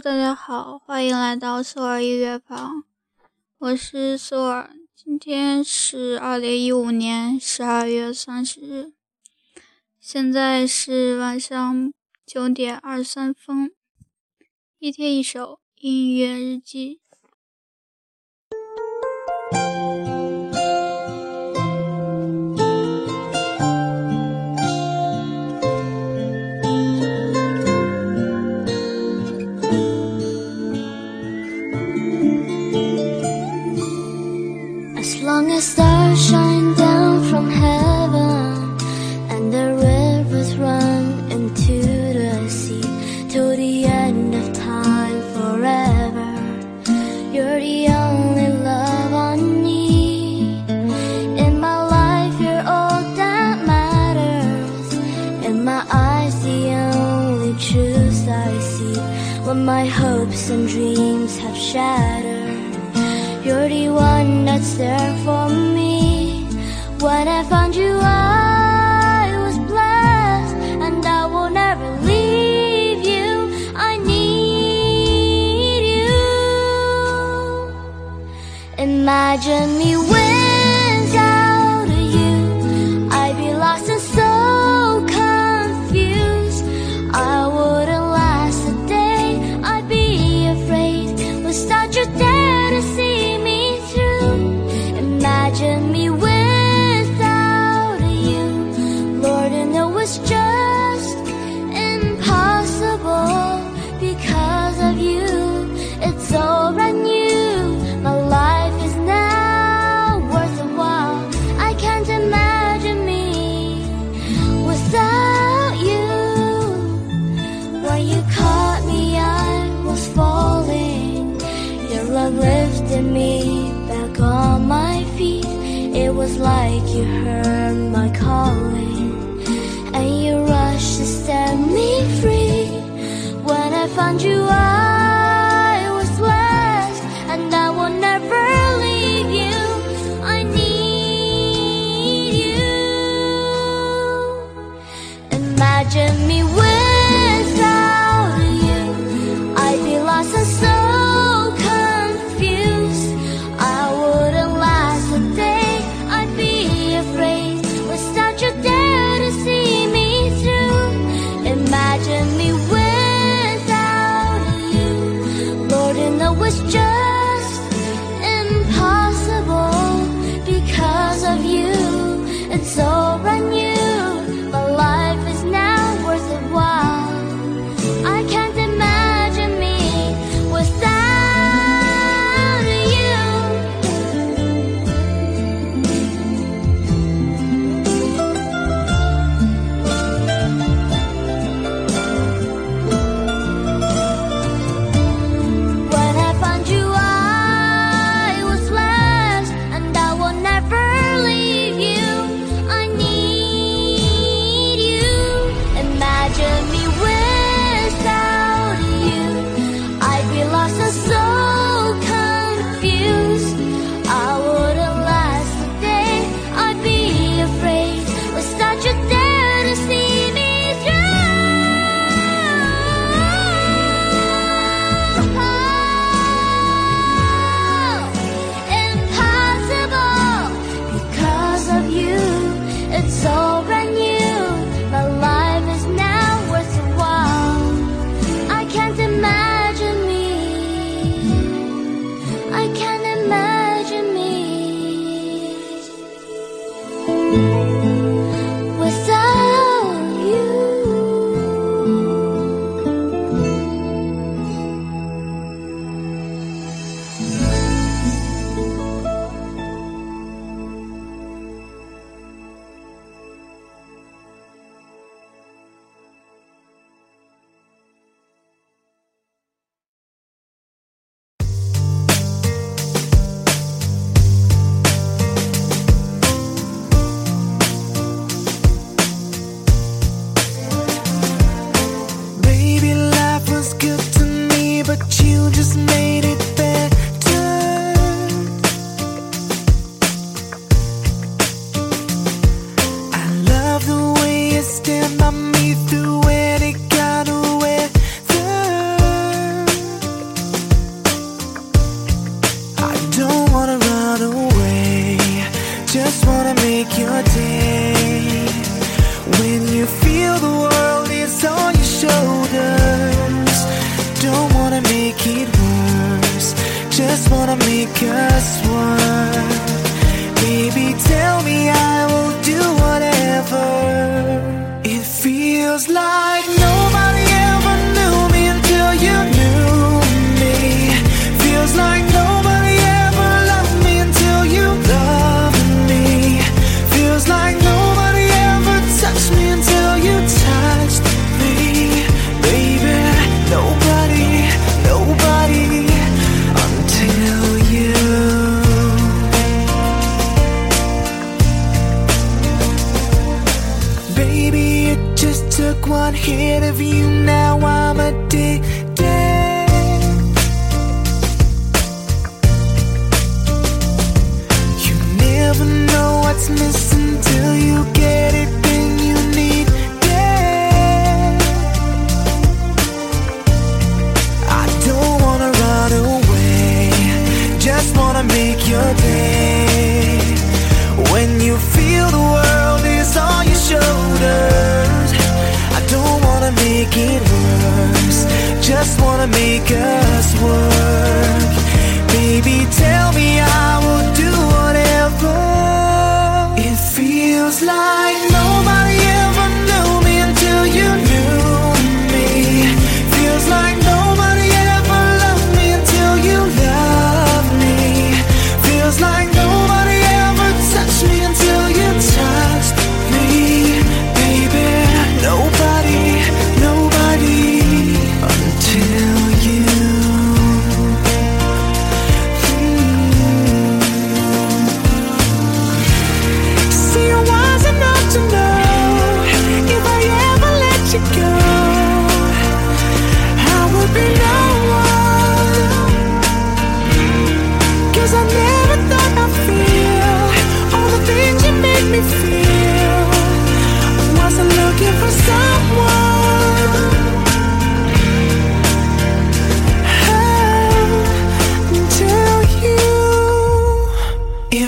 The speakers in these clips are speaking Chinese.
大家好，欢迎来到苏尔音乐房，我是苏尔。今天是二零一五年十二月三十日，现在是晚上九点二十三分。一天一首音乐日记。And dreams have shattered. You're the one that's there for me. When I found you, I was blessed, and I will never leave you. I need you. Imagine me with. You. I stand by me. of you, now I'm addicted. You never know what's missing till you get it. make your day make it worse. Just wanna make us work. Baby, tell me I will.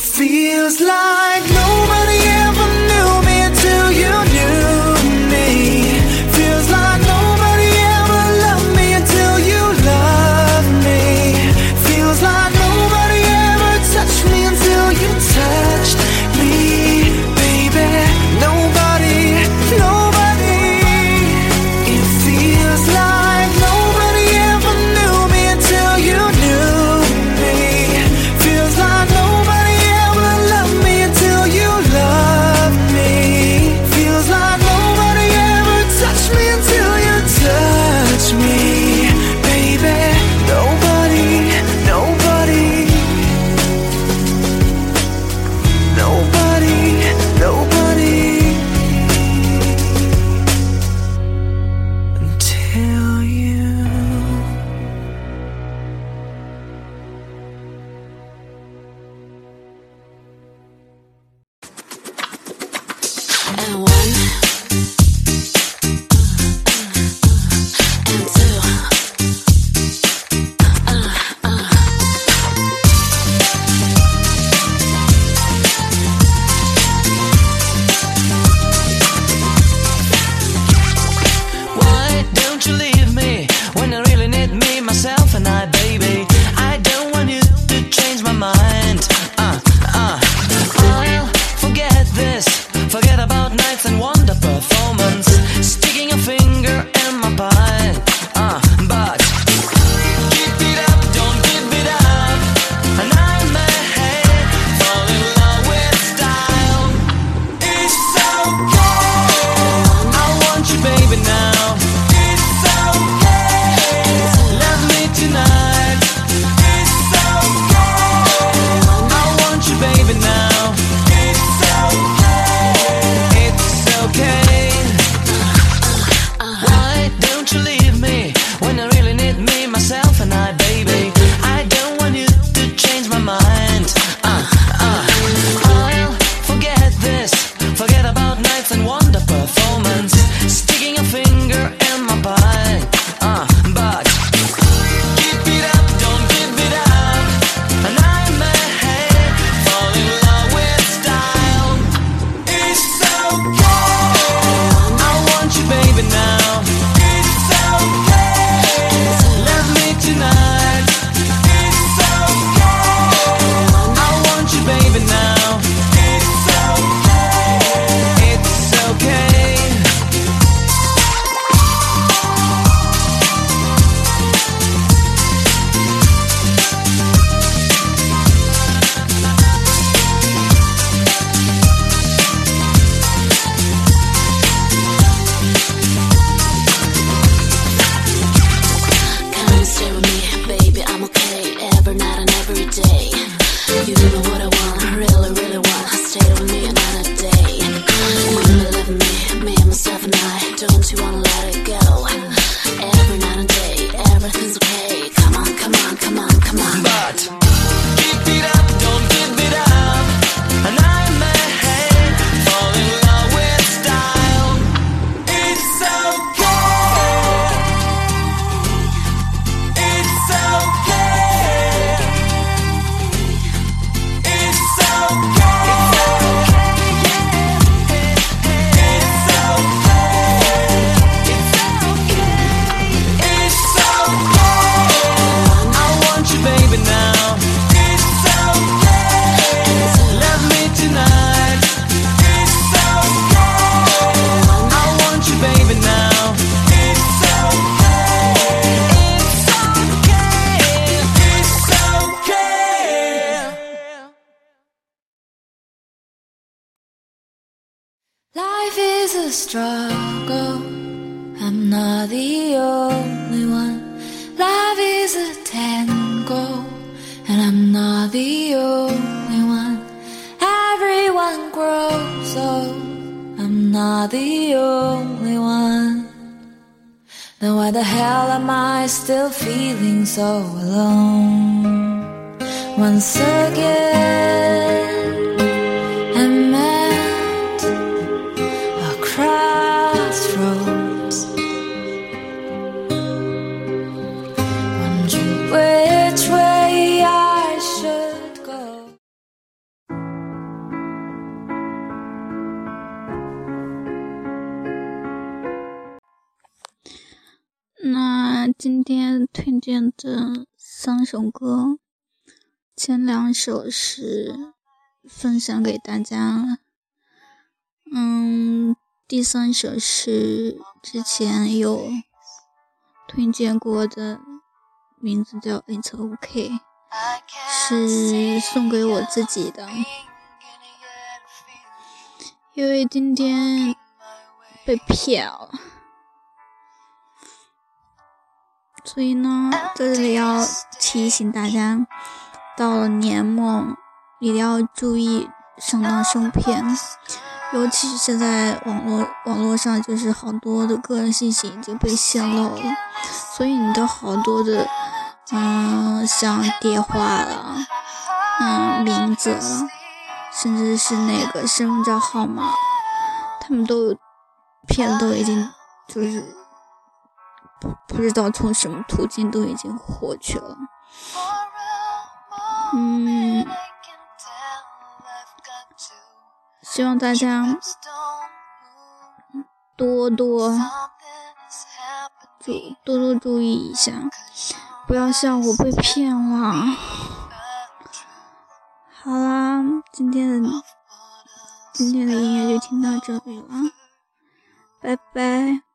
feels like struggle. I'm not the only one. Love is a tango, and I'm not the only one. Everyone grows old. I'm not the only one. Then why the hell am I still feeling so alone? Once again, 首歌，前两首是分享给大家，嗯，第三首是之前有推荐过的，名字叫《It's OK》，是送给我自己的，因为今天被骗了。所以呢，在这里要提醒大家，到了年末一定要注意上当受骗，尤其是现在网络网络上就是好多的个人信息已经被泄露了，所以你的好多的，嗯，像电话了，嗯，名字了，甚至是那个身份证号码，他们都有骗都已经就是。不不知道从什么途径都已经获取了，嗯，希望大家多多注多多注意一下，不要像我被骗了。好啦，今天的今天的音乐就听到这里了，拜拜。